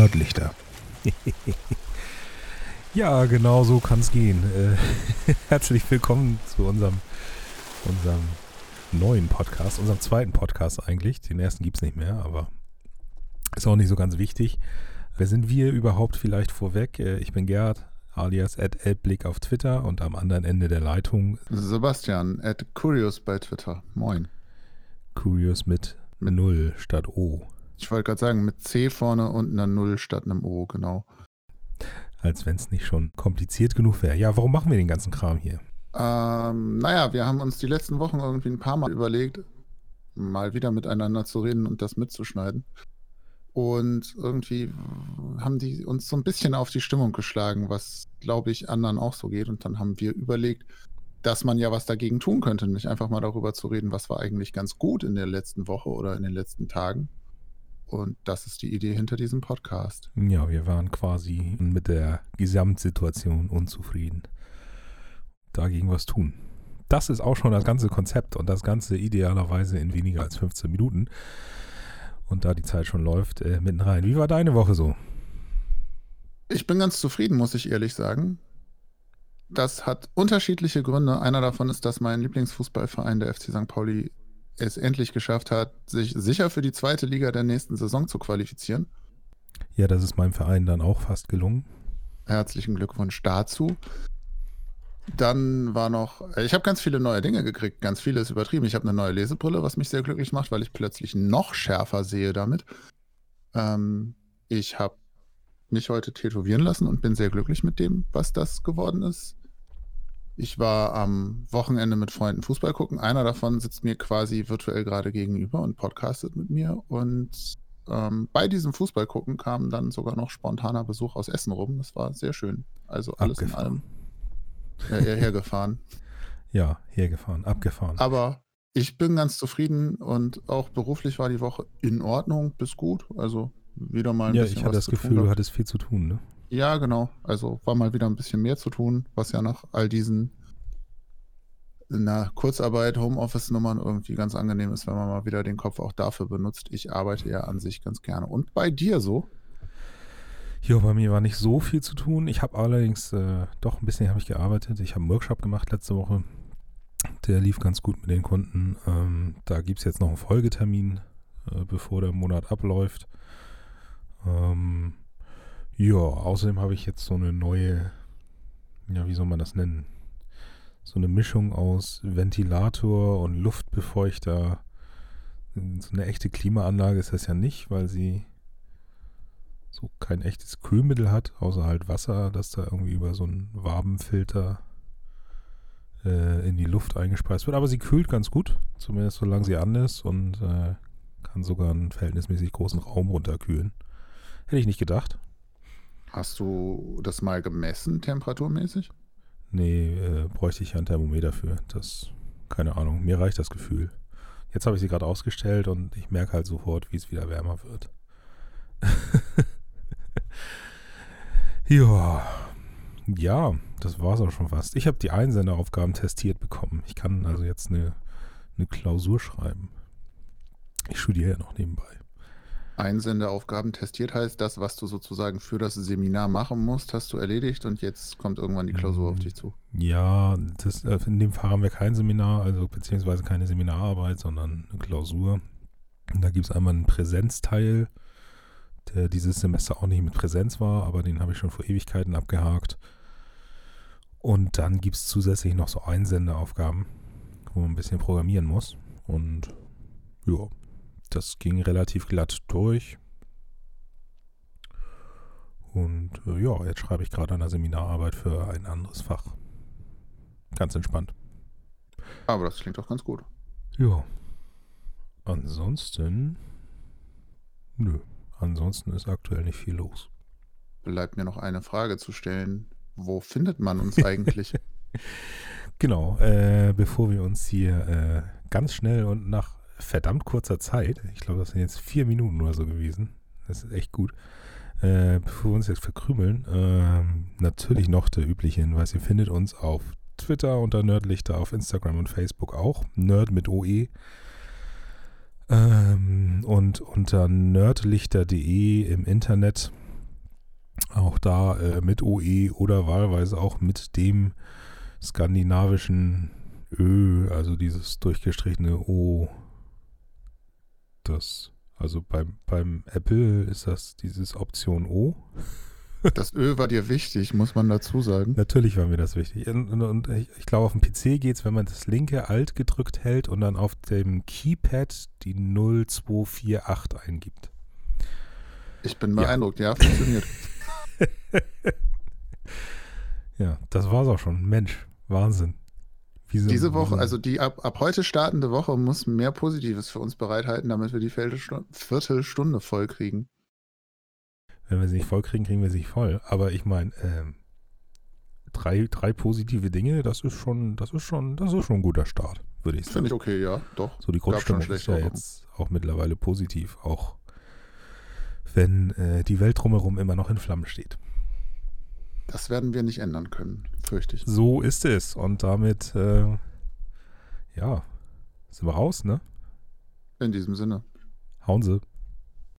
Nördlichter. ja, genau so kann es gehen. Äh, herzlich willkommen zu unserem, unserem neuen Podcast, unserem zweiten Podcast eigentlich. Den ersten gibt es nicht mehr, aber ist auch nicht so ganz wichtig. Wer sind wir überhaupt vielleicht vorweg? Äh, ich bin Gerd, alias at Elblick auf Twitter und am anderen Ende der Leitung Sebastian, at Curious bei Twitter. Moin. Curious mit, mit Null statt O. Ich wollte gerade sagen, mit C vorne und einer Null statt einem O, genau. Als wenn es nicht schon kompliziert genug wäre. Ja, warum machen wir den ganzen Kram hier? Ähm, naja, wir haben uns die letzten Wochen irgendwie ein paar Mal überlegt, mal wieder miteinander zu reden und das mitzuschneiden. Und irgendwie haben die uns so ein bisschen auf die Stimmung geschlagen, was, glaube ich, anderen auch so geht. Und dann haben wir überlegt, dass man ja was dagegen tun könnte, nicht einfach mal darüber zu reden, was war eigentlich ganz gut in der letzten Woche oder in den letzten Tagen und das ist die Idee hinter diesem Podcast. Ja, wir waren quasi mit der Gesamtsituation unzufrieden. Dagegen was tun. Das ist auch schon das ganze Konzept und das Ganze idealerweise in weniger als 15 Minuten. Und da die Zeit schon läuft, äh, mitten rein. Wie war deine Woche so? Ich bin ganz zufrieden, muss ich ehrlich sagen. Das hat unterschiedliche Gründe. Einer davon ist, dass mein Lieblingsfußballverein, der FC St. Pauli, es endlich geschafft hat, sich sicher für die zweite Liga der nächsten Saison zu qualifizieren. Ja, das ist meinem Verein dann auch fast gelungen. Herzlichen Glückwunsch dazu. Dann war noch, ich habe ganz viele neue Dinge gekriegt, ganz viele ist übertrieben. Ich habe eine neue Lesebrille, was mich sehr glücklich macht, weil ich plötzlich noch schärfer sehe damit. Ähm, ich habe mich heute tätowieren lassen und bin sehr glücklich mit dem, was das geworden ist. Ich war am Wochenende mit Freunden Fußball gucken. Einer davon sitzt mir quasi virtuell gerade gegenüber und podcastet mit mir. Und ähm, bei diesem Fußball gucken kam dann sogar noch spontaner Besuch aus Essen rum. Das war sehr schön. Also alles abgefahren. in allem. Ja, hergefahren. ja, hergefahren, abgefahren. Aber ich bin ganz zufrieden und auch beruflich war die Woche in Ordnung bis gut. Also wieder mal ein ja, bisschen. Ja, ich hatte das Gefühl, du hattest viel zu tun, ne? Ja, genau. Also war mal wieder ein bisschen mehr zu tun, was ja nach all diesen na, Kurzarbeit, Homeoffice-Nummern irgendwie ganz angenehm ist, wenn man mal wieder den Kopf auch dafür benutzt. Ich arbeite ja an sich ganz gerne. Und bei dir so? Ja, bei mir war nicht so viel zu tun. Ich habe allerdings äh, doch ein bisschen habe ich gearbeitet. Ich habe einen Workshop gemacht letzte Woche. Der lief ganz gut mit den Kunden. Ähm, da gibt es jetzt noch einen Folgetermin, äh, bevor der Monat abläuft. Ähm, ja, außerdem habe ich jetzt so eine neue, ja, wie soll man das nennen? So eine Mischung aus Ventilator und Luftbefeuchter. So eine echte Klimaanlage ist das ja nicht, weil sie so kein echtes Kühlmittel hat, außer halt Wasser, das da irgendwie über so einen Wabenfilter äh, in die Luft eingespeist wird. Aber sie kühlt ganz gut, zumindest solange sie an ist und äh, kann sogar einen verhältnismäßig großen Raum runterkühlen. Hätte ich nicht gedacht. Hast du das mal gemessen, temperaturmäßig? Nee, äh, bräuchte ich ja ein Thermometer für. Das, keine Ahnung, mir reicht das Gefühl. Jetzt habe ich sie gerade ausgestellt und ich merke halt sofort, wie es wieder wärmer wird. ja. Ja, das war es auch schon fast. Ich habe die Einsenderaufgaben testiert bekommen. Ich kann also jetzt eine, eine Klausur schreiben. Ich studiere ja noch nebenbei. Einsendeaufgaben testiert heißt, das, was du sozusagen für das Seminar machen musst, hast du erledigt und jetzt kommt irgendwann die Klausur auf dich zu. Ja, das, äh, in dem Fall haben wir kein Seminar, also beziehungsweise keine Seminararbeit, sondern eine Klausur. Und da gibt es einmal einen Präsenzteil, der dieses Semester auch nicht mit Präsenz war, aber den habe ich schon vor Ewigkeiten abgehakt. Und dann gibt es zusätzlich noch so Einsendeaufgaben, wo man ein bisschen programmieren muss. Und ja, das ging relativ glatt durch. Und äh, ja, jetzt schreibe ich gerade eine Seminararbeit für ein anderes Fach. Ganz entspannt. Aber das klingt doch ganz gut. Ja. Ansonsten. Nö. Ansonsten ist aktuell nicht viel los. Bleibt mir noch eine Frage zu stellen. Wo findet man uns eigentlich? genau. Äh, bevor wir uns hier äh, ganz schnell und nach verdammt kurzer Zeit, ich glaube, das sind jetzt vier Minuten oder so gewesen, das ist echt gut, äh, bevor wir uns jetzt verkrümeln, äh, natürlich noch der übliche Hinweis, ihr findet uns auf Twitter unter Nerdlichter, auf Instagram und Facebook auch, Nerd mit OE. Ähm, und unter nerdlichter.de im Internet Auch da äh, mit OE oder wahlweise auch mit dem skandinavischen Ö, also dieses durchgestrichene O. Das, also beim, beim Apple ist das dieses Option O. Das Ö war dir wichtig, muss man dazu sagen. Natürlich war mir das wichtig. Und, und, ich, ich glaube, auf dem PC geht es, wenn man das linke Alt gedrückt hält und dann auf dem Keypad die 0248 eingibt. Ich bin beeindruckt, ja, ja funktioniert. ja, das war's auch schon. Mensch, Wahnsinn. Wieso, Diese Woche, also die ab, ab heute startende Woche muss mehr Positives für uns bereithalten, damit wir die Viertelstunde voll kriegen. Wenn wir sie nicht voll kriegen, kriegen wir sie nicht voll. Aber ich meine, ähm, drei, drei positive Dinge, das ist schon, das ist schon, das ist schon ein guter Start, würde ich sagen. Finde ich okay, ja, doch. So die Grundstimmung ist ja jetzt auch mittlerweile positiv, auch wenn äh, die Welt drumherum immer noch in Flammen steht. Das werden wir nicht ändern können, fürchte ich. So ist es. Und damit, äh, ja, sind wir raus, ne? In diesem Sinne. Hauen Sie.